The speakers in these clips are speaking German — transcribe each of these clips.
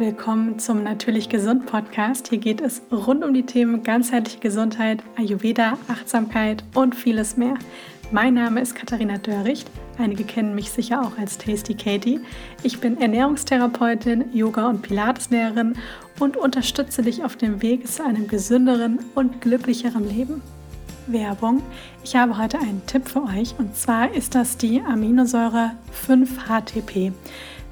willkommen zum Natürlich Gesund Podcast. Hier geht es rund um die Themen ganzheitliche Gesundheit, Ayurveda, Achtsamkeit und vieles mehr. Mein Name ist Katharina Dörricht. Einige kennen mich sicher auch als Tasty Katie. Ich bin Ernährungstherapeutin, Yoga- und Pilateslehrerin und unterstütze dich auf dem Weg zu einem gesünderen und glücklicheren Leben. Werbung. Ich habe heute einen Tipp für euch und zwar ist das die Aminosäure 5-HTP.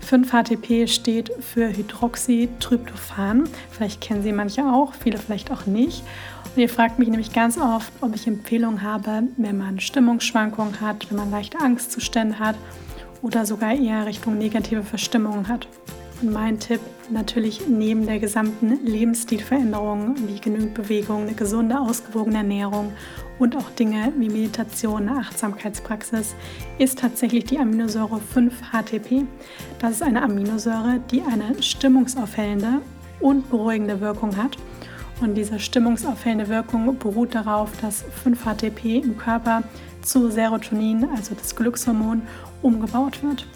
5-HTP steht für Hydroxytryptophan. Vielleicht kennen Sie manche auch, viele vielleicht auch nicht. Und ihr fragt mich nämlich ganz oft, ob ich Empfehlungen habe, wenn man Stimmungsschwankungen hat, wenn man leichte Angstzustände hat oder sogar eher Richtung negative Verstimmungen hat. Und mein Tipp natürlich neben der gesamten Lebensstilveränderung wie genügend Bewegung, eine gesunde, ausgewogene Ernährung und auch Dinge wie Meditation, Achtsamkeitspraxis ist tatsächlich die Aminosäure 5-HTP. Das ist eine Aminosäure, die eine stimmungsaufhellende und beruhigende Wirkung hat. Und diese stimmungsaufhellende Wirkung beruht darauf, dass 5-HTP im Körper zu Serotonin, also das Glückshormon, umgebaut wird.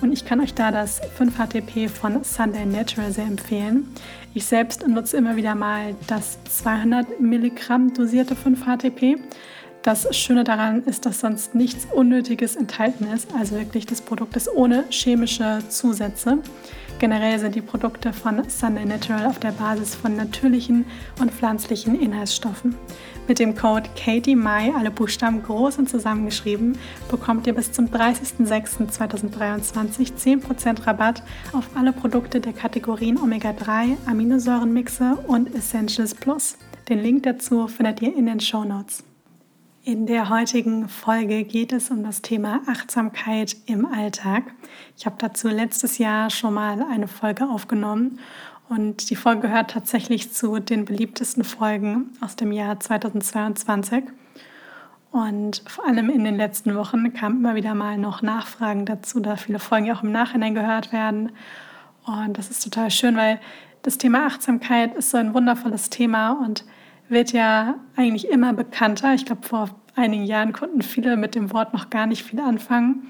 Und ich kann euch da das 5-HTP von Sunday Natural sehr empfehlen. Ich selbst nutze immer wieder mal das 200 Milligramm dosierte 5-HTP. Das Schöne daran ist, dass sonst nichts Unnötiges enthalten ist. Also wirklich das Produkt ist ohne chemische Zusätze. Generell sind die Produkte von Sunday Natural auf der Basis von natürlichen und pflanzlichen Inhaltsstoffen. Mit dem Code KatieMai, alle Buchstaben groß und zusammengeschrieben, bekommt ihr bis zum 30.06.2023 10% Rabatt auf alle Produkte der Kategorien Omega-3, Aminosäurenmixe und Essentials Plus. Den Link dazu findet ihr in den Show Notes. In der heutigen Folge geht es um das Thema Achtsamkeit im Alltag. Ich habe dazu letztes Jahr schon mal eine Folge aufgenommen und die Folge gehört tatsächlich zu den beliebtesten Folgen aus dem Jahr 2022. Und vor allem in den letzten Wochen kamen immer wieder mal noch Nachfragen dazu, da viele Folgen auch im Nachhinein gehört werden. Und das ist total schön, weil das Thema Achtsamkeit ist so ein wundervolles Thema und wird ja eigentlich immer bekannter. Ich glaube, vor einigen Jahren konnten viele mit dem Wort noch gar nicht viel anfangen.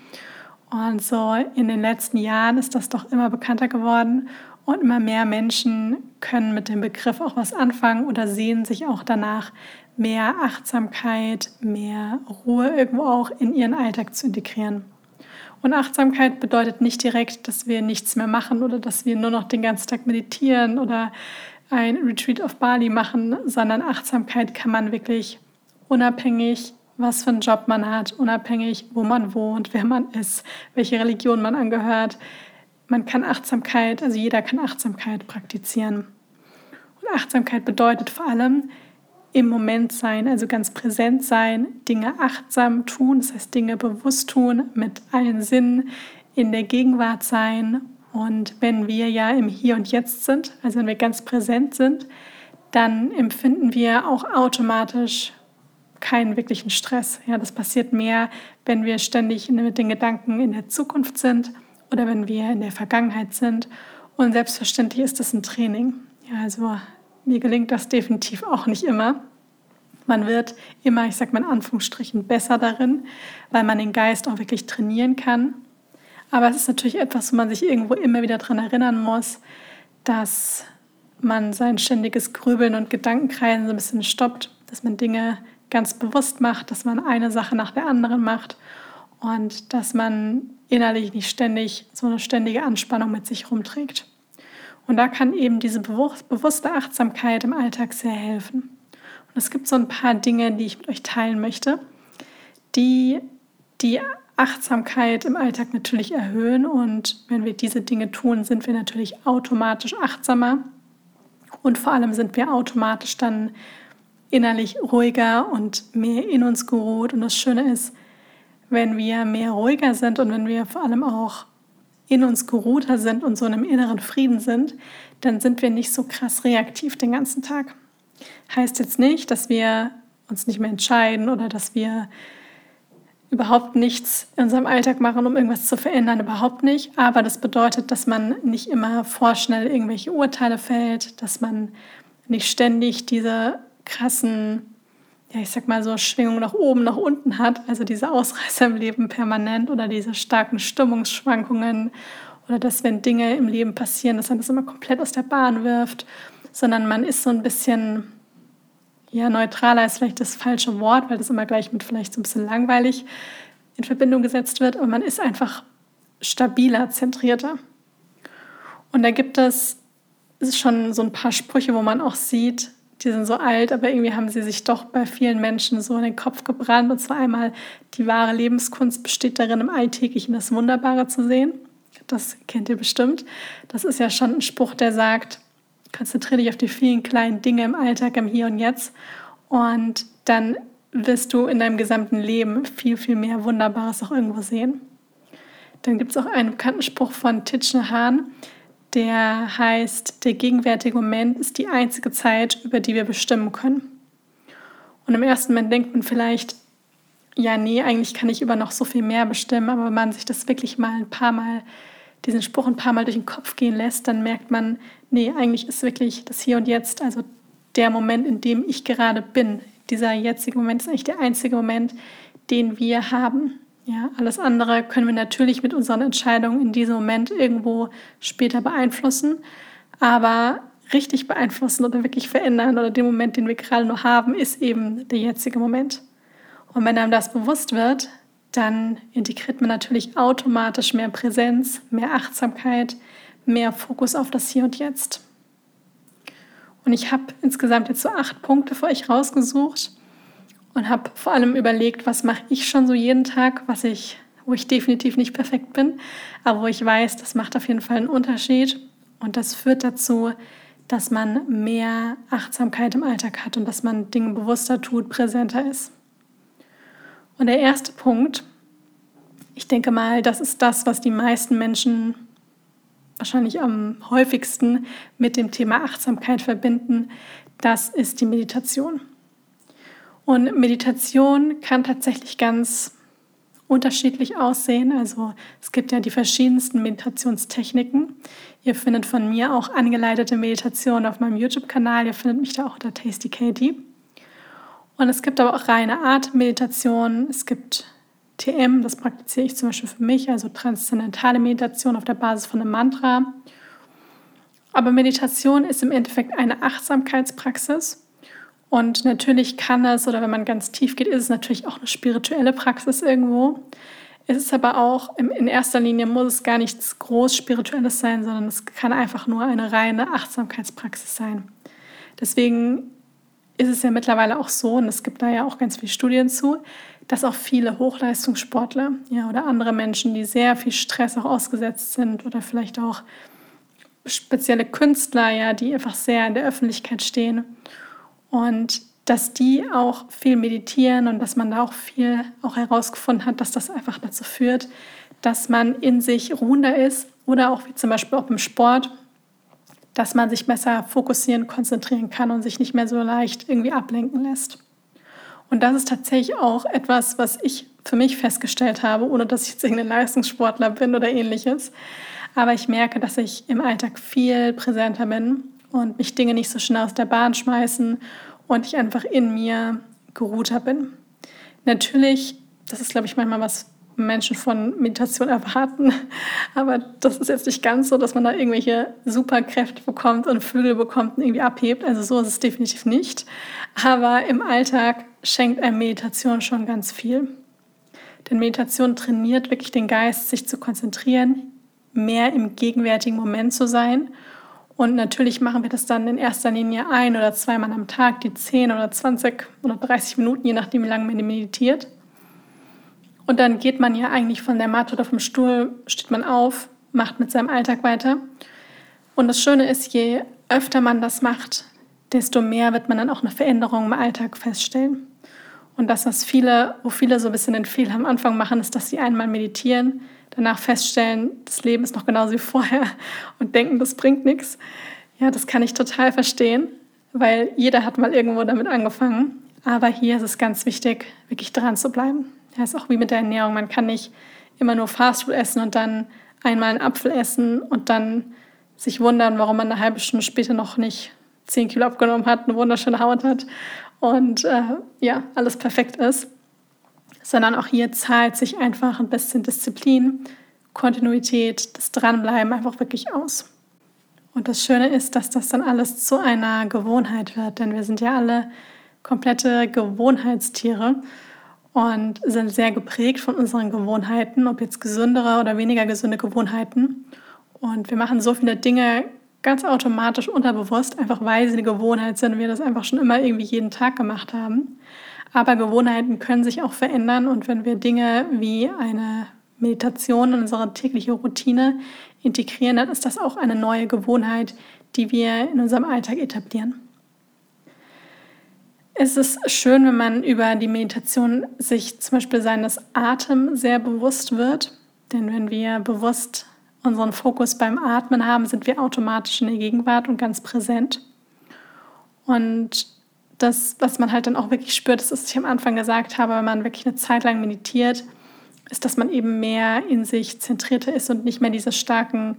Und so in den letzten Jahren ist das doch immer bekannter geworden und immer mehr Menschen können mit dem Begriff auch was anfangen oder sehen sich auch danach, mehr Achtsamkeit, mehr Ruhe irgendwo auch in ihren Alltag zu integrieren. Und Achtsamkeit bedeutet nicht direkt, dass wir nichts mehr machen oder dass wir nur noch den ganzen Tag meditieren oder ein Retreat auf Bali machen, sondern Achtsamkeit kann man wirklich unabhängig, was für einen Job man hat, unabhängig, wo man wohnt, wer man ist, welche Religion man angehört. Man kann Achtsamkeit, also jeder kann Achtsamkeit praktizieren. Und Achtsamkeit bedeutet vor allem im Moment sein, also ganz präsent sein, Dinge achtsam tun, das heißt Dinge bewusst tun, mit allen Sinnen in der Gegenwart sein und wenn wir ja im Hier und Jetzt sind, also wenn wir ganz präsent sind, dann empfinden wir auch automatisch keinen wirklichen Stress. Ja, das passiert mehr, wenn wir ständig mit den Gedanken in der Zukunft sind oder wenn wir in der Vergangenheit sind. Und selbstverständlich ist das ein Training. Ja, also mir gelingt das definitiv auch nicht immer. Man wird immer, ich sage mal in Anführungsstrichen, besser darin, weil man den Geist auch wirklich trainieren kann aber es ist natürlich etwas, wo man sich irgendwo immer wieder daran erinnern muss, dass man sein ständiges Grübeln und Gedankenkreisen so ein bisschen stoppt, dass man Dinge ganz bewusst macht, dass man eine Sache nach der anderen macht und dass man innerlich nicht ständig so eine ständige Anspannung mit sich rumträgt. Und da kann eben diese bewusste Achtsamkeit im Alltag sehr helfen. Und es gibt so ein paar Dinge, die ich mit euch teilen möchte, die die Achtsamkeit im Alltag natürlich erhöhen. Und wenn wir diese Dinge tun, sind wir natürlich automatisch achtsamer. Und vor allem sind wir automatisch dann innerlich ruhiger und mehr in uns geruht. Und das Schöne ist, wenn wir mehr ruhiger sind und wenn wir vor allem auch in uns geruhter sind und so in einem inneren Frieden sind, dann sind wir nicht so krass reaktiv den ganzen Tag. Heißt jetzt nicht, dass wir uns nicht mehr entscheiden oder dass wir überhaupt nichts in unserem Alltag machen, um irgendwas zu verändern, überhaupt nicht. Aber das bedeutet, dass man nicht immer vorschnell irgendwelche Urteile fällt, dass man nicht ständig diese krassen, ja, ich sag mal so Schwingungen nach oben, nach unten hat, also diese Ausreißer im Leben permanent oder diese starken Stimmungsschwankungen oder dass wenn Dinge im Leben passieren, dass man das immer komplett aus der Bahn wirft, sondern man ist so ein bisschen, ja, neutraler ist vielleicht das falsche Wort, weil das immer gleich mit vielleicht so ein bisschen langweilig in Verbindung gesetzt wird, aber man ist einfach stabiler, zentrierter. Und da gibt es schon so ein paar Sprüche, wo man auch sieht, die sind so alt, aber irgendwie haben sie sich doch bei vielen Menschen so in den Kopf gebrannt. Und zwar einmal, die wahre Lebenskunst besteht darin, im Alltäglichen das Wunderbare zu sehen. Das kennt ihr bestimmt. Das ist ja schon ein Spruch, der sagt, konzentriere dich auf die vielen kleinen Dinge im Alltag, im Hier und Jetzt. Und dann wirst du in deinem gesamten Leben viel, viel mehr Wunderbares auch irgendwo sehen. Dann gibt es auch einen bekannten Spruch von Titchen Hahn, der heißt, der gegenwärtige Moment ist die einzige Zeit, über die wir bestimmen können. Und im ersten Moment denkt man vielleicht, ja, nee, eigentlich kann ich über noch so viel mehr bestimmen, aber wenn man sich das wirklich mal ein paar Mal, diesen Spruch ein paar Mal durch den Kopf gehen lässt, dann merkt man, nee, eigentlich ist wirklich das Hier und Jetzt, also der Moment, in dem ich gerade bin. Dieser jetzige Moment ist eigentlich der einzige Moment, den wir haben. Ja, alles andere können wir natürlich mit unseren Entscheidungen in diesem Moment irgendwo später beeinflussen, aber richtig beeinflussen oder wirklich verändern oder den Moment, den wir gerade nur haben, ist eben der jetzige Moment. Und wenn einem das bewusst wird, dann integriert man natürlich automatisch mehr Präsenz, mehr Achtsamkeit, mehr Fokus auf das Hier und Jetzt. Und ich habe insgesamt jetzt so acht Punkte für euch rausgesucht, und habe vor allem überlegt, was mache ich schon so jeden Tag, was ich, wo ich definitiv nicht perfekt bin, aber wo ich weiß, das macht auf jeden Fall einen Unterschied und das führt dazu, dass man mehr Achtsamkeit im Alltag hat und dass man Dinge bewusster tut, präsenter ist. Und der erste Punkt, ich denke mal, das ist das, was die meisten Menschen wahrscheinlich am häufigsten mit dem Thema Achtsamkeit verbinden, das ist die Meditation. Und Meditation kann tatsächlich ganz unterschiedlich aussehen. Also es gibt ja die verschiedensten Meditationstechniken. Ihr findet von mir auch angeleitete Meditationen auf meinem YouTube-Kanal. Ihr findet mich da auch unter Tasty Katie. Und es gibt aber auch reine Atemmeditation. Es gibt TM, das praktiziere ich zum Beispiel für mich, also transzendentale Meditation auf der Basis von einem Mantra. Aber Meditation ist im Endeffekt eine Achtsamkeitspraxis und natürlich kann es, oder wenn man ganz tief geht, ist es natürlich auch eine spirituelle Praxis irgendwo. Es ist aber auch, in erster Linie muss es gar nichts groß Spirituelles sein, sondern es kann einfach nur eine reine Achtsamkeitspraxis sein. Deswegen ist es ja mittlerweile auch so, und es gibt da ja auch ganz viele Studien zu, dass auch viele Hochleistungssportler ja, oder andere Menschen, die sehr viel Stress auch ausgesetzt sind oder vielleicht auch spezielle Künstler, ja, die einfach sehr in der Öffentlichkeit stehen und dass die auch viel meditieren und dass man da auch viel auch herausgefunden hat, dass das einfach dazu führt, dass man in sich ruhender ist oder auch wie zum Beispiel auch im Sport, dass man sich besser fokussieren, konzentrieren kann und sich nicht mehr so leicht irgendwie ablenken lässt. Und das ist tatsächlich auch etwas, was ich für mich festgestellt habe, ohne dass ich jetzt irgendein Leistungssportler bin oder ähnliches. Aber ich merke, dass ich im Alltag viel präsenter bin und mich Dinge nicht so schnell aus der Bahn schmeißen und ich einfach in mir geruhter bin. Natürlich, das ist, glaube ich, manchmal was Menschen von Meditation erwarten, aber das ist jetzt nicht ganz so, dass man da irgendwelche Superkräfte bekommt und Flügel bekommt und irgendwie abhebt. Also so ist es definitiv nicht. Aber im Alltag schenkt einem Meditation schon ganz viel. Denn Meditation trainiert wirklich den Geist, sich zu konzentrieren, mehr im gegenwärtigen Moment zu sein und natürlich machen wir das dann in erster Linie ein oder zweimal am Tag, die 10 oder 20 oder 30 Minuten, je nachdem, wie lange man meditiert. Und dann geht man ja eigentlich von der Matte oder vom Stuhl, steht man auf, macht mit seinem Alltag weiter. Und das Schöne ist, je öfter man das macht, desto mehr wird man dann auch eine Veränderung im Alltag feststellen. Und das, was viele, wo viele so ein bisschen den Fehler am Anfang machen, ist, dass sie einmal meditieren, danach feststellen, das Leben ist noch genauso wie vorher und denken, das bringt nichts. Ja, das kann ich total verstehen, weil jeder hat mal irgendwo damit angefangen. Aber hier ist es ganz wichtig, wirklich dran zu bleiben. Ja, ist auch wie mit der Ernährung. Man kann nicht immer nur Fastfood essen und dann einmal einen Apfel essen und dann sich wundern, warum man eine halbe Stunde später noch nicht 10 Kilo abgenommen hat, eine wunderschöne Haut hat und äh, ja, alles perfekt ist sondern auch hier zahlt sich einfach ein bisschen Disziplin, Kontinuität, das Dranbleiben einfach wirklich aus. Und das Schöne ist, dass das dann alles zu einer Gewohnheit wird, denn wir sind ja alle komplette Gewohnheitstiere und sind sehr geprägt von unseren Gewohnheiten, ob jetzt gesündere oder weniger gesunde Gewohnheiten. Und wir machen so viele Dinge ganz automatisch unterbewusst, einfach weil sie eine Gewohnheit sind und wir das einfach schon immer irgendwie jeden Tag gemacht haben. Aber Gewohnheiten können sich auch verändern und wenn wir Dinge wie eine Meditation in unsere tägliche Routine integrieren, dann ist das auch eine neue Gewohnheit, die wir in unserem Alltag etablieren. Es ist schön, wenn man über die Meditation sich zum Beispiel seines Atems sehr bewusst wird. Denn wenn wir bewusst unseren Fokus beim Atmen haben, sind wir automatisch in der Gegenwart und ganz präsent. Und das, was man halt dann auch wirklich spürt, das ist, was ich am Anfang gesagt habe, wenn man wirklich eine Zeit lang meditiert, ist, dass man eben mehr in sich zentrierter ist und nicht mehr diese starken,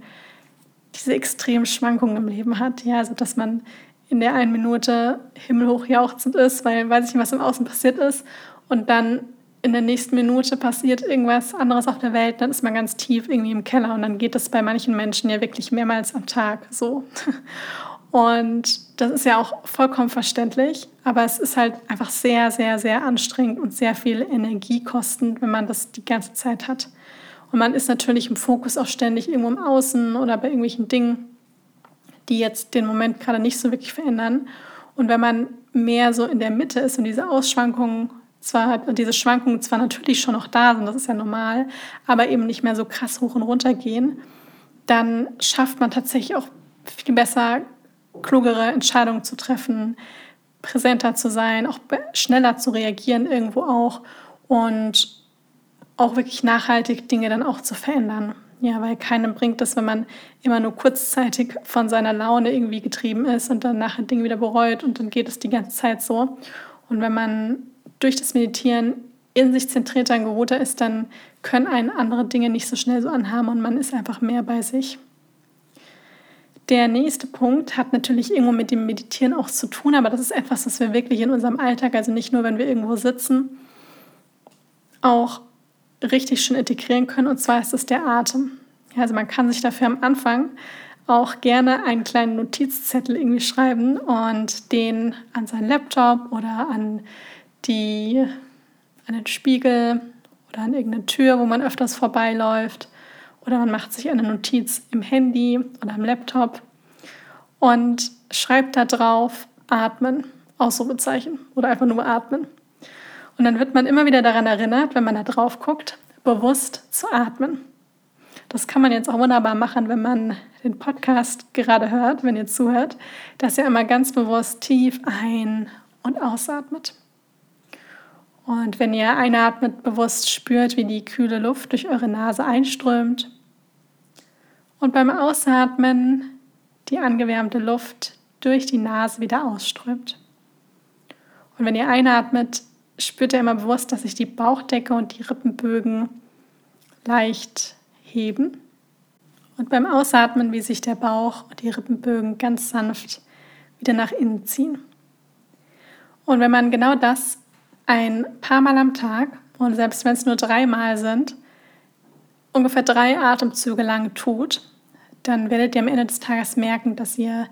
diese extremen Schwankungen im Leben hat. Ja, also dass man in der einen Minute himmelhoch jauchzend ist, weil weiß ich nicht, was im Außen passiert ist. Und dann in der nächsten Minute passiert irgendwas anderes auf der Welt, dann ist man ganz tief irgendwie im Keller. Und dann geht das bei manchen Menschen ja wirklich mehrmals am Tag so. Und das ist ja auch vollkommen verständlich, aber es ist halt einfach sehr, sehr, sehr anstrengend und sehr viel Energie kostend, wenn man das die ganze Zeit hat. Und man ist natürlich im Fokus auch ständig irgendwo im Außen oder bei irgendwelchen Dingen, die jetzt den Moment gerade nicht so wirklich verändern. Und wenn man mehr so in der Mitte ist und diese Ausschwankungen zwar, diese Schwankungen zwar natürlich schon noch da sind, das ist ja normal, aber eben nicht mehr so krass hoch und runter gehen, dann schafft man tatsächlich auch viel besser klugere Entscheidungen zu treffen, präsenter zu sein, auch schneller zu reagieren irgendwo auch und auch wirklich nachhaltig Dinge dann auch zu verändern. Ja, weil keinem bringt es, wenn man immer nur kurzzeitig von seiner Laune irgendwie getrieben ist und dann nachher Dinge wieder bereut und dann geht es die ganze Zeit so. Und wenn man durch das Meditieren in sich zentrierter und geruhter ist, dann können einen andere Dinge nicht so schnell so anhaben und man ist einfach mehr bei sich. Der nächste Punkt hat natürlich irgendwo mit dem Meditieren auch zu tun, aber das ist etwas, was wir wirklich in unserem Alltag, also nicht nur, wenn wir irgendwo sitzen, auch richtig schön integrieren können. Und zwar ist es der Atem. Also man kann sich dafür am Anfang auch gerne einen kleinen Notizzettel irgendwie schreiben und den an seinen Laptop oder an, die, an den Spiegel oder an irgendeine Tür, wo man öfters vorbeiläuft oder man macht sich eine Notiz im Handy oder am Laptop und schreibt da drauf atmen, Ausrufezeichen oder einfach nur atmen. Und dann wird man immer wieder daran erinnert, wenn man da drauf guckt, bewusst zu atmen. Das kann man jetzt auch wunderbar machen, wenn man den Podcast gerade hört, wenn ihr zuhört, dass ihr immer ganz bewusst tief ein- und ausatmet. Und wenn ihr einatmet, bewusst spürt, wie die kühle Luft durch eure Nase einströmt und beim Ausatmen die angewärmte Luft durch die Nase wieder ausströmt. Und wenn ihr einatmet, spürt ihr immer bewusst, dass sich die Bauchdecke und die Rippenbögen leicht heben. Und beim Ausatmen, wie sich der Bauch und die Rippenbögen ganz sanft wieder nach innen ziehen. Und wenn man genau das ein paar Mal am Tag und selbst wenn es nur dreimal sind, ungefähr drei Atemzüge lang tut, dann werdet ihr am Ende des Tages merken, dass ihr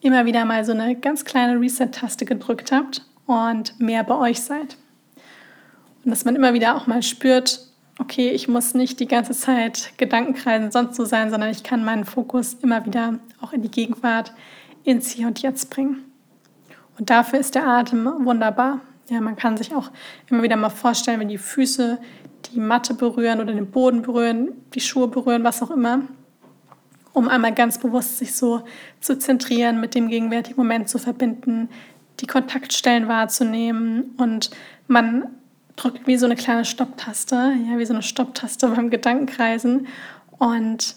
immer wieder mal so eine ganz kleine Reset-Taste gedrückt habt und mehr bei euch seid. Und dass man immer wieder auch mal spürt, okay, ich muss nicht die ganze Zeit Gedankenkreisen sonst so sein, sondern ich kann meinen Fokus immer wieder auch in die Gegenwart, ins Hier und Jetzt bringen. Und dafür ist der Atem wunderbar. Ja, man kann sich auch immer wieder mal vorstellen, wenn die Füße die Matte berühren oder den Boden berühren, die Schuhe berühren, was auch immer, um einmal ganz bewusst sich so zu zentrieren, mit dem gegenwärtigen Moment zu verbinden, die Kontaktstellen wahrzunehmen und man drückt wie so eine kleine Stopptaste, ja, wie so eine Stopptaste beim Gedankenkreisen und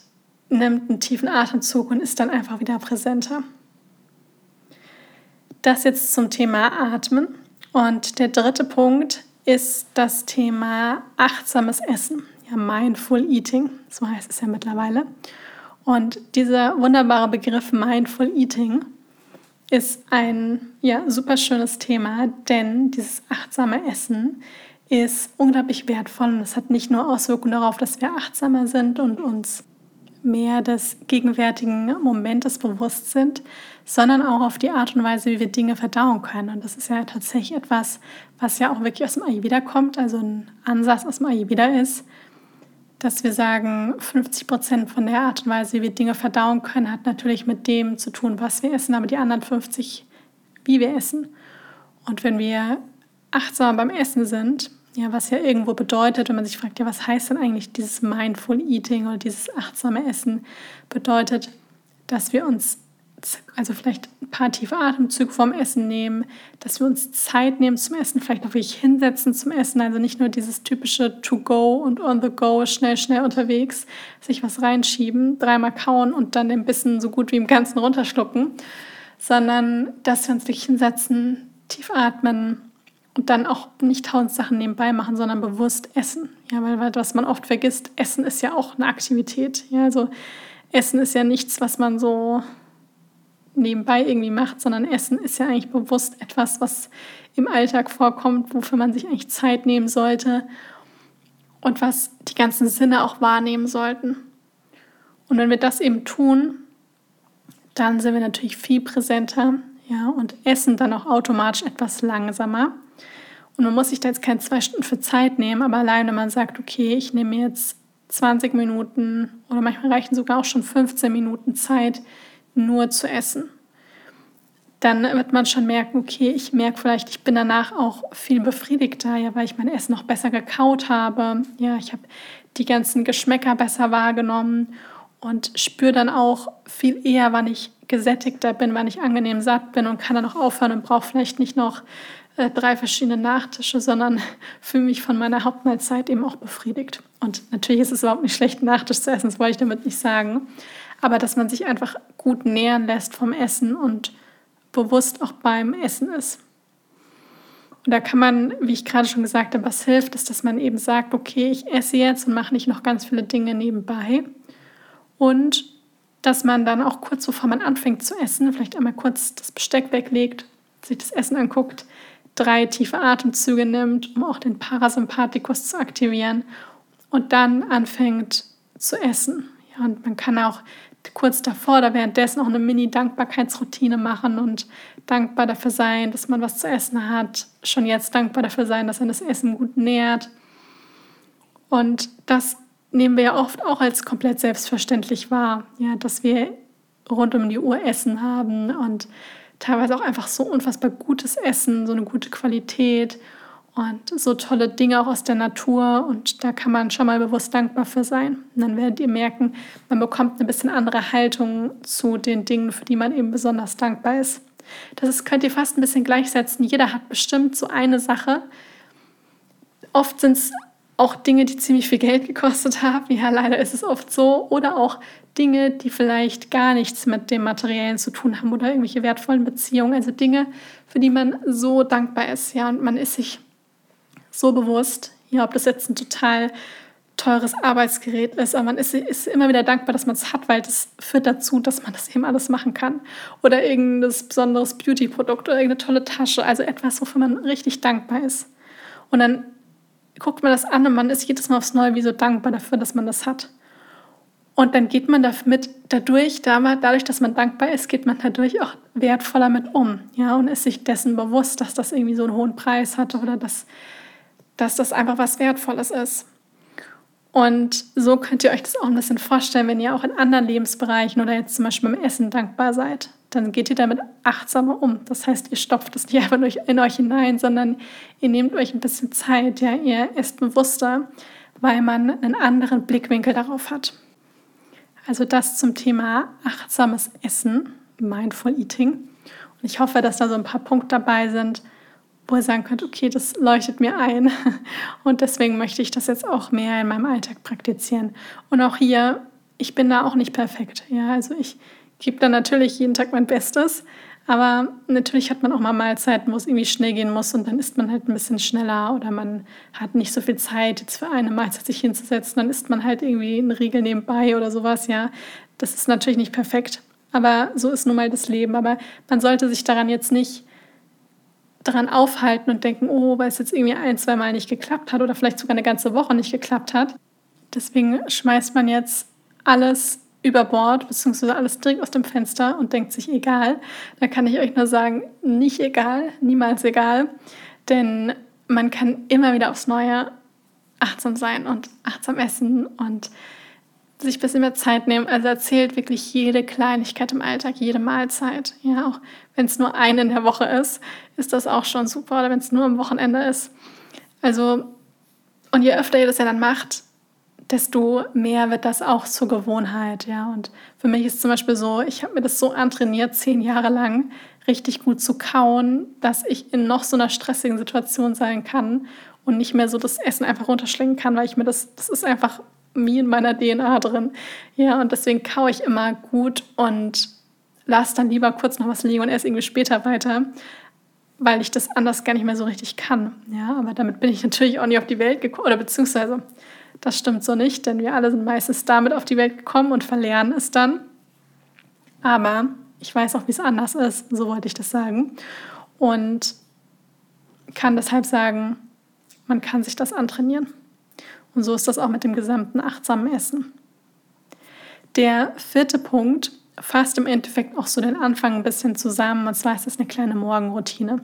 nimmt einen tiefen Atemzug und ist dann einfach wieder präsenter. Das jetzt zum Thema Atmen. Und der dritte Punkt ist das Thema achtsames Essen, ja, Mindful Eating, so heißt es ja mittlerweile. Und dieser wunderbare Begriff Mindful Eating ist ein ja, super schönes Thema, denn dieses achtsame Essen ist unglaublich wertvoll und es hat nicht nur Auswirkungen darauf, dass wir achtsamer sind und uns mehr des gegenwärtigen Momentes bewusst sind, sondern auch auf die Art und Weise, wie wir Dinge verdauen können. Und das ist ja tatsächlich etwas, was ja auch wirklich aus dem Ayurveda kommt, also ein Ansatz aus dem Ayurveda ist, dass wir sagen, 50 Prozent von der Art und Weise, wie wir Dinge verdauen können, hat natürlich mit dem zu tun, was wir essen, aber die anderen 50, wie wir essen. Und wenn wir achtsam beim Essen sind, ja, was ja irgendwo bedeutet, wenn man sich fragt, ja, was heißt denn eigentlich dieses Mindful Eating oder dieses achtsame Essen, bedeutet, dass wir uns also vielleicht ein paar tiefe Atemzüge vorm Essen nehmen, dass wir uns Zeit nehmen zum Essen, vielleicht auch wirklich hinsetzen zum Essen, also nicht nur dieses typische To-Go und On-the-Go, schnell, schnell unterwegs, sich was reinschieben, dreimal kauen und dann den Bissen so gut wie im Ganzen runterschlucken, sondern dass wir uns wirklich hinsetzen, tief atmen und dann auch nicht tausend Sachen nebenbei machen, sondern bewusst essen. Ja, weil, was man oft vergisst, Essen ist ja auch eine Aktivität. Ja, also Essen ist ja nichts, was man so nebenbei irgendwie macht, sondern Essen ist ja eigentlich bewusst etwas, was im Alltag vorkommt, wofür man sich eigentlich Zeit nehmen sollte und was die ganzen Sinne auch wahrnehmen sollten. Und wenn wir das eben tun, dann sind wir natürlich viel präsenter ja, und essen dann auch automatisch etwas langsamer. Und man muss sich da jetzt keine zwei Stunden für Zeit nehmen, aber allein wenn man sagt, okay, ich nehme jetzt 20 Minuten oder manchmal reichen sogar auch schon 15 Minuten Zeit, nur zu essen. Dann wird man schon merken, okay, ich merke vielleicht, ich bin danach auch viel befriedigter, ja, weil ich mein Essen noch besser gekaut habe. Ja, ich habe die ganzen Geschmäcker besser wahrgenommen und spüre dann auch viel eher, wann ich gesättigter bin, wann ich angenehm satt bin und kann dann auch aufhören und brauche vielleicht nicht noch äh, drei verschiedene Nachtische, sondern fühle mich von meiner Hauptmahlzeit eben auch befriedigt. Und natürlich ist es überhaupt nicht schlecht, einen Nachtisch zu essen, das wollte ich damit nicht sagen aber dass man sich einfach gut nähern lässt vom Essen und bewusst auch beim Essen ist. Und da kann man, wie ich gerade schon gesagt habe, was hilft, ist, dass man eben sagt, okay, ich esse jetzt und mache nicht noch ganz viele Dinge nebenbei. Und dass man dann auch kurz bevor man anfängt zu essen, vielleicht einmal kurz das Besteck weglegt, sich das Essen anguckt, drei tiefe Atemzüge nimmt, um auch den Parasympathikus zu aktivieren und dann anfängt zu essen. Ja, und man kann auch kurz davor oder währenddessen auch eine Mini-Dankbarkeitsroutine machen und dankbar dafür sein, dass man was zu essen hat. Schon jetzt dankbar dafür sein, dass man das Essen gut nährt. Und das nehmen wir ja oft auch als komplett selbstverständlich wahr, ja, dass wir rund um die Uhr Essen haben und teilweise auch einfach so unfassbar gutes Essen, so eine gute Qualität und so tolle Dinge auch aus der Natur und da kann man schon mal bewusst dankbar für sein. Und dann werdet ihr merken, man bekommt eine bisschen andere Haltung zu den Dingen, für die man eben besonders dankbar ist. Das ist, könnt ihr fast ein bisschen gleichsetzen. Jeder hat bestimmt so eine Sache. Oft sind es auch Dinge, die ziemlich viel Geld gekostet haben. Ja, leider ist es oft so. Oder auch Dinge, die vielleicht gar nichts mit dem Materiellen zu tun haben oder irgendwelche wertvollen Beziehungen. Also Dinge, für die man so dankbar ist. Ja, und man ist sich so bewusst, ja, ob das jetzt ein total teures Arbeitsgerät ist, aber man ist, ist immer wieder dankbar, dass man es hat, weil das führt dazu, dass man das eben alles machen kann. Oder irgendein besonderes Beauty-Produkt oder irgendeine tolle Tasche, also etwas, wofür man richtig dankbar ist. Und dann guckt man das an und man ist jedes Mal aufs Neue wie so dankbar dafür, dass man das hat. Und dann geht man damit dadurch, dadurch, dass man dankbar ist, geht man dadurch auch wertvoller mit um. Ja, und ist sich dessen bewusst, dass das irgendwie so einen hohen Preis hatte oder dass dass das einfach was Wertvolles ist. Und so könnt ihr euch das auch ein bisschen vorstellen, wenn ihr auch in anderen Lebensbereichen oder jetzt zum Beispiel beim Essen dankbar seid. Dann geht ihr damit achtsamer um. Das heißt, ihr stopft es nicht einfach in euch hinein, sondern ihr nehmt euch ein bisschen Zeit. Ja, ihr esst bewusster, weil man einen anderen Blickwinkel darauf hat. Also das zum Thema achtsames Essen, Mindful Eating. Und ich hoffe, dass da so ein paar Punkte dabei sind, wo ihr sagen könnt, okay, das leuchtet mir ein und deswegen möchte ich das jetzt auch mehr in meinem Alltag praktizieren. Und auch hier, ich bin da auch nicht perfekt. Ja, also ich gebe da natürlich jeden Tag mein Bestes, aber natürlich hat man auch mal Mahlzeiten, wo es irgendwie schnell gehen muss und dann isst man halt ein bisschen schneller oder man hat nicht so viel Zeit, jetzt für eine Mahlzeit sich hinzusetzen, dann isst man halt irgendwie einen Riegel nebenbei oder sowas. Ja, das ist natürlich nicht perfekt, aber so ist nun mal das Leben. Aber man sollte sich daran jetzt nicht daran aufhalten und denken, oh, weil es jetzt irgendwie ein, zwei Mal nicht geklappt hat oder vielleicht sogar eine ganze Woche nicht geklappt hat. Deswegen schmeißt man jetzt alles über Bord, beziehungsweise alles direkt aus dem Fenster und denkt sich, egal. Da kann ich euch nur sagen, nicht egal, niemals egal. Denn man kann immer wieder aufs Neue achtsam sein und achtsam essen und sich ein bisschen mehr Zeit nehmen. Also erzählt wirklich jede Kleinigkeit im Alltag, jede Mahlzeit. Ja, auch wenn es nur eine in der Woche ist, ist das auch schon super. Oder wenn es nur am Wochenende ist. Also, und je öfter ihr das ja dann macht, desto mehr wird das auch zur Gewohnheit. Ja, und für mich ist zum Beispiel so, ich habe mir das so antrainiert, zehn Jahre lang, richtig gut zu kauen, dass ich in noch so einer stressigen Situation sein kann und nicht mehr so das Essen einfach runterschlingen kann, weil ich mir das, das ist einfach wie in meiner DNA drin. Ja, und deswegen kaue ich immer gut und lasse dann lieber kurz noch was liegen und esse irgendwie später weiter, weil ich das anders gar nicht mehr so richtig kann. Ja, aber damit bin ich natürlich auch nicht auf die Welt gekommen, oder beziehungsweise das stimmt so nicht, denn wir alle sind meistens damit auf die Welt gekommen und verlernen es dann. Aber ich weiß auch, wie es anders ist, so wollte ich das sagen. Und kann deshalb sagen, man kann sich das antrainieren. Und so ist das auch mit dem gesamten achtsamen Essen. Der vierte Punkt fasst im Endeffekt auch so den Anfang ein bisschen zusammen. Und zwar ist es eine kleine Morgenroutine.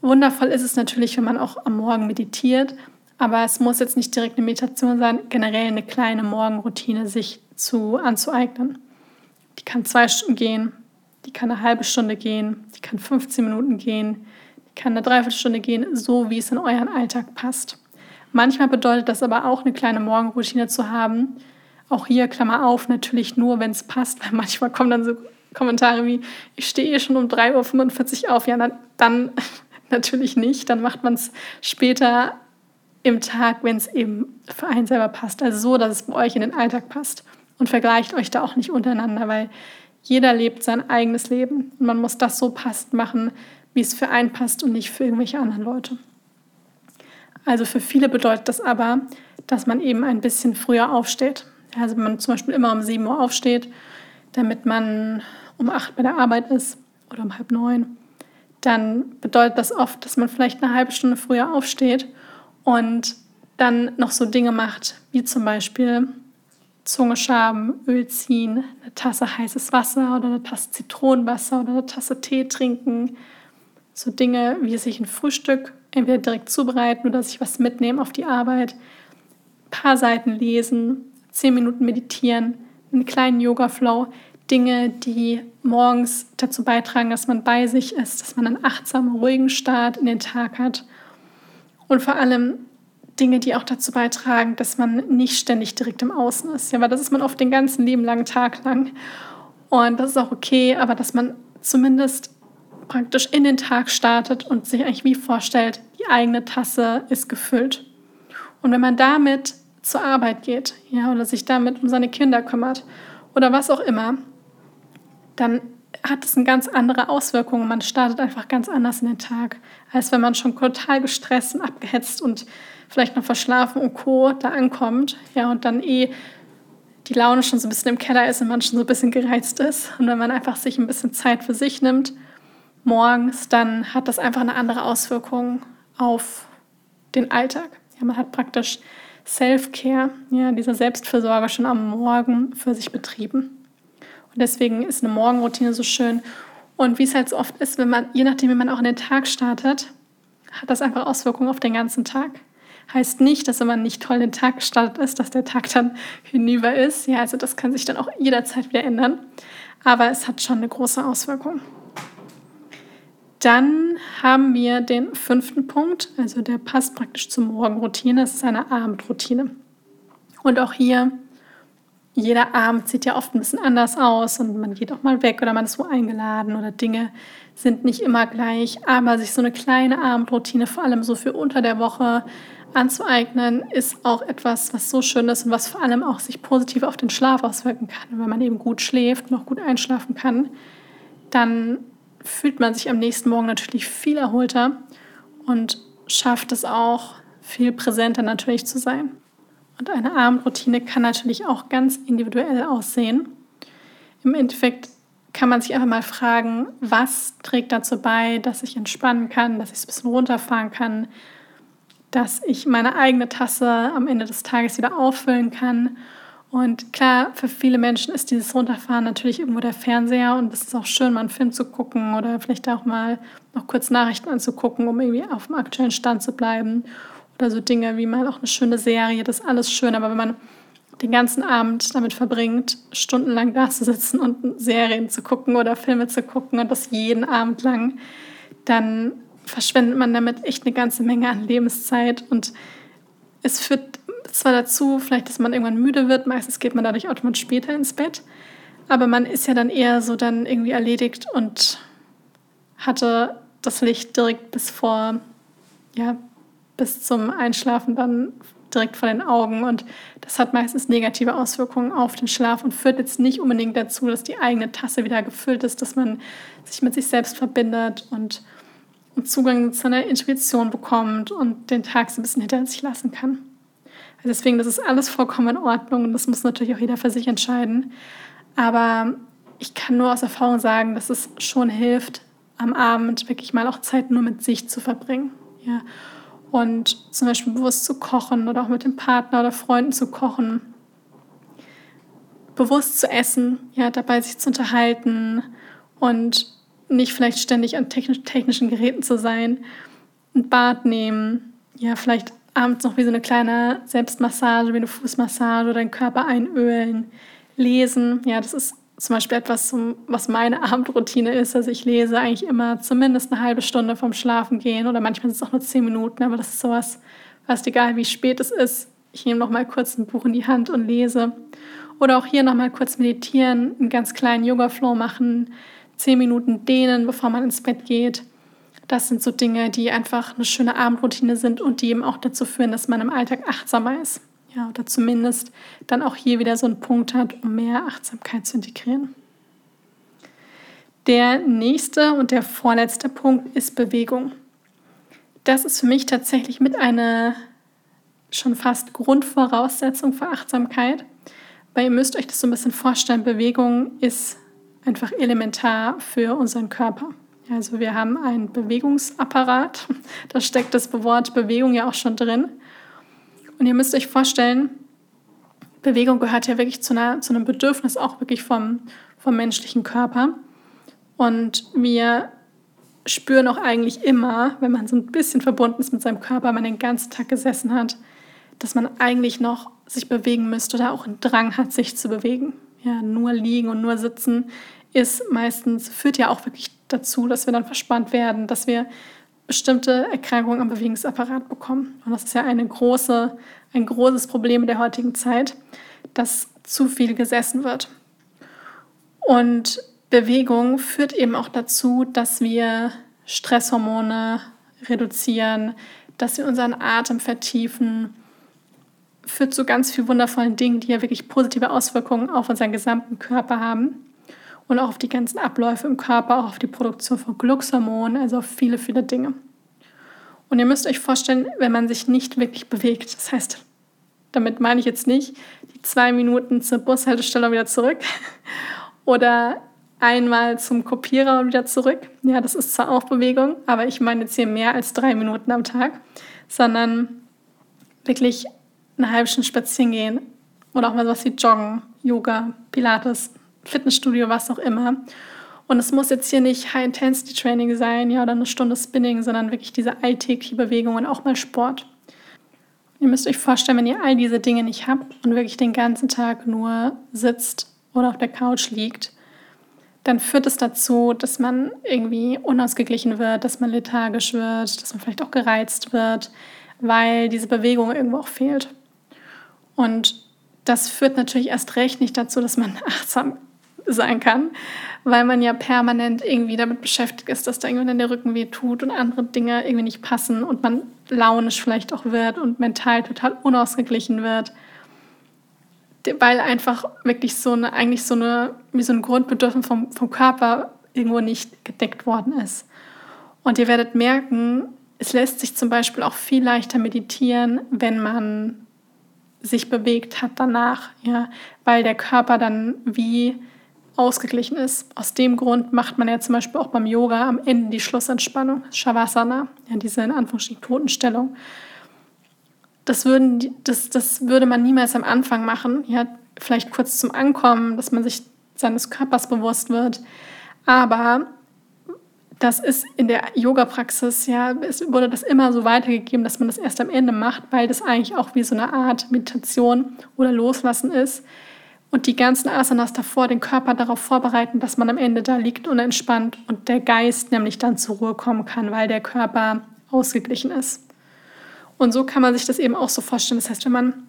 Wundervoll ist es natürlich, wenn man auch am Morgen meditiert, aber es muss jetzt nicht direkt eine Meditation sein, generell eine kleine Morgenroutine sich zu, anzueignen. Die kann zwei Stunden gehen, die kann eine halbe Stunde gehen, die kann 15 Minuten gehen, die kann eine Dreiviertelstunde gehen, so wie es in euren Alltag passt. Manchmal bedeutet das aber auch, eine kleine Morgenroutine zu haben. Auch hier, Klammer auf, natürlich nur, wenn es passt, weil manchmal kommen dann so Kommentare wie, ich stehe eh schon um 3.45 Uhr auf. Ja, dann, dann natürlich nicht. Dann macht man es später im Tag, wenn es eben für einen selber passt. Also so, dass es bei euch in den Alltag passt. Und vergleicht euch da auch nicht untereinander, weil jeder lebt sein eigenes Leben. Und man muss das so passend machen, wie es für einen passt und nicht für irgendwelche anderen Leute. Also für viele bedeutet das aber, dass man eben ein bisschen früher aufsteht. Also wenn man zum Beispiel immer um 7 Uhr aufsteht, damit man um 8 bei der Arbeit ist oder um halb neun, dann bedeutet das oft, dass man vielleicht eine halbe Stunde früher aufsteht und dann noch so Dinge macht, wie zum Beispiel Zunge schaben, Öl ziehen, eine Tasse heißes Wasser oder eine Tasse Zitronenwasser oder eine Tasse Tee trinken. So Dinge wie sich ein Frühstück entweder direkt zubereiten oder sich was mitnehmen auf die Arbeit, ein paar Seiten lesen, zehn Minuten meditieren, einen kleinen Yoga-Flow, Dinge, die morgens dazu beitragen, dass man bei sich ist, dass man einen achtsamen, ruhigen Start in den Tag hat und vor allem Dinge, die auch dazu beitragen, dass man nicht ständig direkt im Außen ist. Ja, weil das ist man oft den ganzen lieben langen Tag lang. Und das ist auch okay, aber dass man zumindest praktisch in den Tag startet und sich eigentlich wie vorstellt, die eigene Tasse ist gefüllt. Und wenn man damit zur Arbeit geht, ja, oder sich damit um seine Kinder kümmert oder was auch immer, dann hat es eine ganz andere Auswirkung. Man startet einfach ganz anders in den Tag, als wenn man schon total gestresst und abgehetzt und vielleicht noch verschlafen und Co. da ankommt, ja, und dann eh die Laune schon so ein bisschen im Keller ist und man schon so ein bisschen gereizt ist. Und wenn man einfach sich ein bisschen Zeit für sich nimmt morgens, dann hat das einfach eine andere Auswirkung auf den Alltag. Ja, man hat praktisch Self-Care, ja, diese Selbstfürsorge schon am Morgen für sich betrieben. Und deswegen ist eine Morgenroutine so schön. Und wie es halt so oft ist, wenn man, je nachdem, wie man auch in den Tag startet, hat das einfach Auswirkungen auf den ganzen Tag. Heißt nicht, dass wenn man nicht toll den Tag gestartet ist, dass der Tag dann hinüber ist. Ja, also das kann sich dann auch jederzeit wieder ändern. Aber es hat schon eine große Auswirkung. Dann haben wir den fünften Punkt, also der passt praktisch zur Morgenroutine, das ist eine Abendroutine. Und auch hier, jeder Abend sieht ja oft ein bisschen anders aus und man geht auch mal weg oder man ist wo eingeladen oder Dinge sind nicht immer gleich. Aber sich so eine kleine Abendroutine, vor allem so für unter der Woche anzueignen, ist auch etwas, was so schön ist und was vor allem auch sich positiv auf den Schlaf auswirken kann. wenn man eben gut schläft, noch gut einschlafen kann, dann fühlt man sich am nächsten Morgen natürlich viel erholter und schafft es auch, viel präsenter natürlich zu sein. Und eine Abendroutine kann natürlich auch ganz individuell aussehen. Im Endeffekt kann man sich einfach mal fragen, was trägt dazu bei, dass ich entspannen kann, dass ich es ein bisschen runterfahren kann, dass ich meine eigene Tasse am Ende des Tages wieder auffüllen kann. Und klar, für viele Menschen ist dieses Runterfahren natürlich irgendwo der Fernseher und es ist auch schön, mal einen Film zu gucken oder vielleicht auch mal noch kurz Nachrichten anzugucken, um irgendwie auf dem aktuellen Stand zu bleiben. Oder so Dinge wie mal auch eine schöne Serie, das ist alles schön. Aber wenn man den ganzen Abend damit verbringt, stundenlang da zu sitzen und Serien zu gucken oder Filme zu gucken und das jeden Abend lang, dann verschwendet man damit echt eine ganze Menge an Lebenszeit und es führt zwar dazu, vielleicht, dass man irgendwann müde wird, meistens geht man dadurch automatisch später ins Bett, aber man ist ja dann eher so dann irgendwie erledigt und hatte das Licht direkt bis vor, ja, bis zum Einschlafen dann direkt vor den Augen und das hat meistens negative Auswirkungen auf den Schlaf und führt jetzt nicht unbedingt dazu, dass die eigene Tasse wieder gefüllt ist, dass man sich mit sich selbst verbindet und, Zugang zu einer Intuition bekommt und den Tag so ein bisschen hinter sich lassen kann. Also deswegen, das ist alles vollkommen in Ordnung und das muss natürlich auch jeder für sich entscheiden. Aber ich kann nur aus Erfahrung sagen, dass es schon hilft, am Abend wirklich mal auch Zeit nur mit sich zu verbringen. Ja. Und zum Beispiel bewusst zu kochen oder auch mit dem Partner oder Freunden zu kochen. Bewusst zu essen, ja, dabei sich zu unterhalten und nicht vielleicht ständig an technischen Geräten zu sein. Ein Bad nehmen, ja, vielleicht abends noch wie so eine kleine Selbstmassage, wie eine Fußmassage oder den Körper einölen, lesen. Ja, das ist zum Beispiel etwas, was meine Abendroutine ist. Also ich lese eigentlich immer zumindest eine halbe Stunde vom Schlafen gehen oder manchmal sind es auch nur zehn Minuten, aber das ist sowas, fast egal wie spät es ist. Ich nehme noch mal kurz ein Buch in die Hand und lese. Oder auch hier noch mal kurz meditieren, einen ganz kleinen Yoga-Flow machen, zehn Minuten dehnen, bevor man ins Bett geht. Das sind so Dinge, die einfach eine schöne Abendroutine sind und die eben auch dazu führen, dass man im Alltag achtsamer ist. Ja, oder zumindest dann auch hier wieder so einen Punkt hat, um mehr Achtsamkeit zu integrieren. Der nächste und der vorletzte Punkt ist Bewegung. Das ist für mich tatsächlich mit einer schon fast Grundvoraussetzung für Achtsamkeit, weil ihr müsst euch das so ein bisschen vorstellen, Bewegung ist einfach elementar für unseren Körper. Also wir haben einen Bewegungsapparat, da steckt das Wort Bewegung ja auch schon drin. Und ihr müsst euch vorstellen, Bewegung gehört ja wirklich zu, einer, zu einem Bedürfnis auch wirklich vom, vom menschlichen Körper. Und wir spüren auch eigentlich immer, wenn man so ein bisschen verbunden ist mit seinem Körper, wenn man den ganzen Tag gesessen hat, dass man eigentlich noch sich bewegen müsste oder auch einen Drang hat, sich zu bewegen. Ja, nur liegen und nur sitzen ist meistens, führt ja auch wirklich dazu, dass wir dann verspannt werden, dass wir bestimmte Erkrankungen am Bewegungsapparat bekommen. Und das ist ja eine große, ein großes Problem der heutigen Zeit, dass zu viel gesessen wird. Und Bewegung führt eben auch dazu, dass wir Stresshormone reduzieren, dass wir unseren Atem vertiefen, führt zu ganz vielen wundervollen Dingen, die ja wirklich positive Auswirkungen auf unseren gesamten Körper haben und auch auf die ganzen Abläufe im Körper, auch auf die Produktion von Glückshormonen, also auf viele, viele Dinge. Und ihr müsst euch vorstellen, wenn man sich nicht wirklich bewegt, das heißt, damit meine ich jetzt nicht die zwei Minuten zur Bushaltestelle und wieder zurück oder einmal zum Kopierer und wieder zurück. Ja, das ist zwar auch Bewegung, aber ich meine jetzt hier mehr als drei Minuten am Tag, sondern wirklich eine halbe Stunde spazieren gehen oder auch mal sowas wie Joggen, Yoga, Pilates, Fitnessstudio, was auch immer. Und es muss jetzt hier nicht High-Intensity-Training sein, ja, oder eine Stunde Spinning, sondern wirklich diese alltägliche Bewegung und auch mal Sport. Ihr müsst euch vorstellen, wenn ihr all diese Dinge nicht habt und wirklich den ganzen Tag nur sitzt oder auf der Couch liegt, dann führt es dazu, dass man irgendwie unausgeglichen wird, dass man lethargisch wird, dass man vielleicht auch gereizt wird, weil diese Bewegung irgendwo auch fehlt. Und das führt natürlich erst recht nicht dazu, dass man achtsam sein kann, weil man ja permanent irgendwie damit beschäftigt ist, dass da irgendwann der Rücken weh tut und andere Dinge irgendwie nicht passen und man launisch vielleicht auch wird und mental total unausgeglichen wird, weil einfach wirklich so eine, eigentlich so eine, wie so ein Grundbedürfnis vom, vom Körper irgendwo nicht gedeckt worden ist. Und ihr werdet merken, es lässt sich zum Beispiel auch viel leichter meditieren, wenn man sich bewegt hat danach, ja, weil der Körper dann wie ausgeglichen ist. Aus dem Grund macht man ja zum Beispiel auch beim Yoga am Ende die Schlussentspannung, Shavasana, ja, diese in Anführungsstrichen Totenstellung. Das, würden, das, das würde man niemals am Anfang machen, ja, vielleicht kurz zum Ankommen, dass man sich seines Körpers bewusst wird. Aber das ist in der Yoga-Praxis, ja, es wurde das immer so weitergegeben, dass man das erst am Ende macht, weil das eigentlich auch wie so eine Art Meditation oder Loslassen ist. Und die ganzen Asanas davor den Körper darauf vorbereiten, dass man am Ende da liegt und entspannt und der Geist nämlich dann zur Ruhe kommen kann, weil der Körper ausgeglichen ist. Und so kann man sich das eben auch so vorstellen. Das heißt, wenn man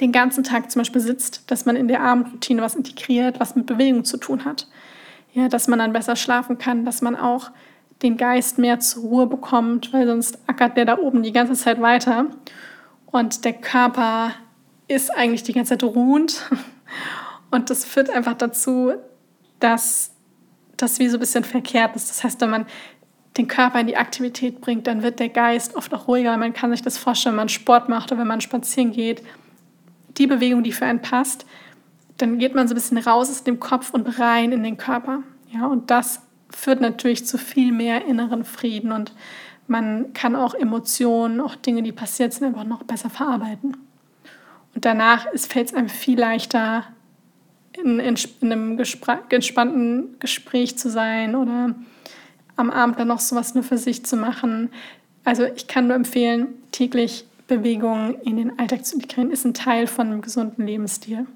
den ganzen Tag zum Beispiel sitzt, dass man in der Abendroutine was integriert, was mit Bewegung zu tun hat ja, dass man dann besser schlafen kann, dass man auch den Geist mehr zur Ruhe bekommt, weil sonst ackert der da oben die ganze Zeit weiter und der Körper ist eigentlich die ganze Zeit ruhend und das führt einfach dazu, dass das wie so ein bisschen verkehrt ist. Das heißt, wenn man den Körper in die Aktivität bringt, dann wird der Geist oft auch ruhiger. Man kann sich das vorstellen, wenn man Sport macht oder wenn man spazieren geht. Die Bewegung, die für einen passt, dann geht man so ein bisschen raus aus dem Kopf und rein in den Körper. Ja, und das führt natürlich zu viel mehr inneren Frieden und man kann auch Emotionen, auch Dinge, die passiert sind, einfach noch besser verarbeiten. Und danach fällt es einem viel leichter, in, in, in einem entspannten Gespräch zu sein oder am Abend dann noch sowas nur für sich zu machen. Also ich kann nur empfehlen, täglich Bewegung in den Alltag zu integrieren, ist ein Teil von einem gesunden Lebensstil.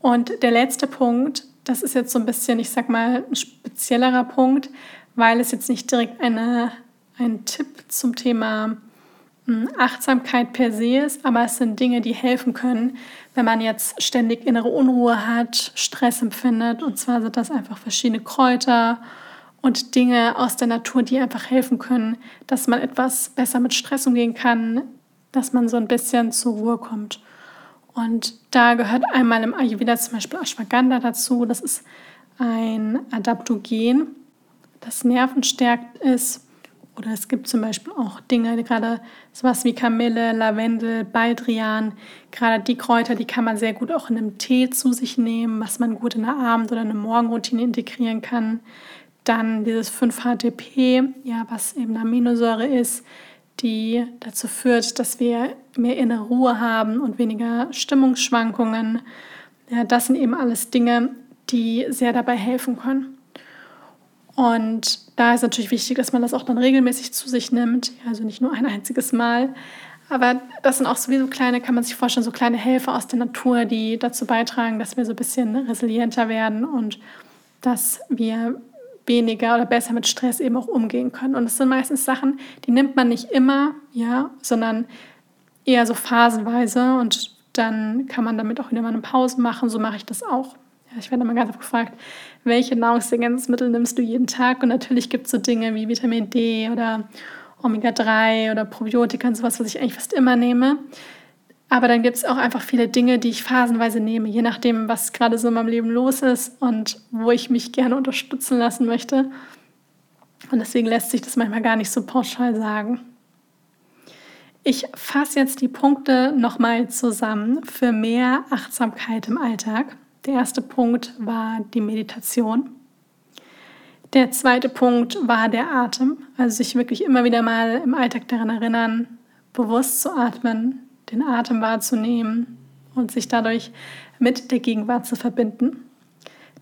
Und der letzte Punkt, das ist jetzt so ein bisschen, ich sag mal, ein speziellerer Punkt, weil es jetzt nicht direkt eine, ein Tipp zum Thema hm, Achtsamkeit per se ist, aber es sind Dinge, die helfen können, wenn man jetzt ständig innere Unruhe hat, Stress empfindet. Und zwar sind das einfach verschiedene Kräuter und Dinge aus der Natur, die einfach helfen können, dass man etwas besser mit Stress umgehen kann, dass man so ein bisschen zur Ruhe kommt. Und da gehört einmal im Ayurveda zum Beispiel Ashwagandha dazu. Das ist ein Adaptogen, das nervenstärkt ist. Oder es gibt zum Beispiel auch Dinge, gerade sowas wie Kamille, Lavendel, Baldrian. Gerade die Kräuter, die kann man sehr gut auch in einem Tee zu sich nehmen, was man gut in der Abend- oder eine Morgenroutine integrieren kann. Dann dieses 5-HTP, ja, was eben Aminosäure ist, die dazu führt, dass wir mehr innere Ruhe haben und weniger Stimmungsschwankungen. Ja, das sind eben alles Dinge, die sehr dabei helfen können. Und da ist natürlich wichtig, dass man das auch dann regelmäßig zu sich nimmt, also nicht nur ein einziges Mal. Aber das sind auch sowieso kleine, kann man sich vorstellen, so kleine Helfer aus der Natur, die dazu beitragen, dass wir so ein bisschen resilienter werden und dass wir weniger oder besser mit Stress eben auch umgehen können. Und es sind meistens Sachen, die nimmt man nicht immer, ja, sondern eher so phasenweise und dann kann man damit auch wieder mal eine Pause machen. So mache ich das auch. Ich werde immer ganz oft gefragt, welche Nahrungsergänzungsmittel nimmst du jeden Tag? Und natürlich gibt es so Dinge wie Vitamin D oder Omega-3 oder Probiotika und sowas, was ich eigentlich fast immer nehme. Aber dann gibt es auch einfach viele Dinge, die ich phasenweise nehme, je nachdem, was gerade so in meinem Leben los ist und wo ich mich gerne unterstützen lassen möchte. Und deswegen lässt sich das manchmal gar nicht so pauschal sagen. Ich fasse jetzt die Punkte nochmal zusammen für mehr Achtsamkeit im Alltag. Der erste Punkt war die Meditation. Der zweite Punkt war der Atem, also sich wirklich immer wieder mal im Alltag daran erinnern, bewusst zu atmen, den Atem wahrzunehmen und sich dadurch mit der Gegenwart zu verbinden.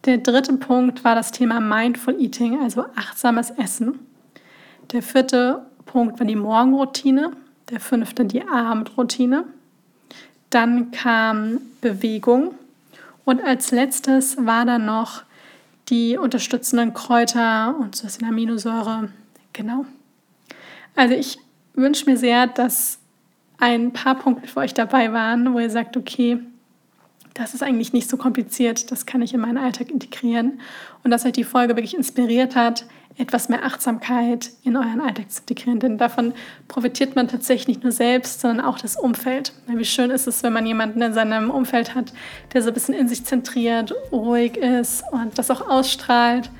Der dritte Punkt war das Thema Mindful Eating, also achtsames Essen. Der vierte Punkt war die Morgenroutine, der fünfte die Abendroutine. Dann kam Bewegung und als letztes war dann noch die unterstützenden Kräuter und so ist Aminosäure. Genau. Also ich wünsche mir sehr, dass ein paar Punkte für euch dabei waren, wo ihr sagt, okay, das ist eigentlich nicht so kompliziert, das kann ich in meinen Alltag integrieren und dass euch die Folge wirklich inspiriert hat, etwas mehr Achtsamkeit in euren Alltag zu integrieren. Denn davon profitiert man tatsächlich nicht nur selbst, sondern auch das Umfeld. Wie schön ist es, wenn man jemanden in seinem Umfeld hat, der so ein bisschen in sich zentriert, ruhig ist und das auch ausstrahlt.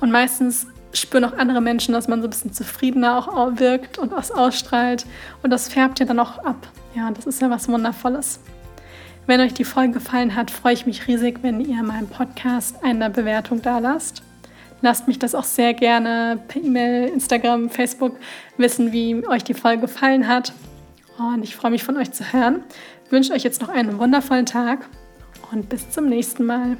Und meistens spüren auch andere Menschen, dass man so ein bisschen zufriedener auch wirkt und was ausstrahlt. Und das färbt ja dann auch ab. Ja, das ist ja was Wundervolles. Wenn euch die Folge gefallen hat, freue ich mich riesig, wenn ihr meinem Podcast eine Bewertung da lasst. Lasst mich das auch sehr gerne per E-Mail, Instagram, Facebook wissen, wie euch die Folge gefallen hat. Und ich freue mich von euch zu hören. Ich wünsche euch jetzt noch einen wundervollen Tag und bis zum nächsten Mal.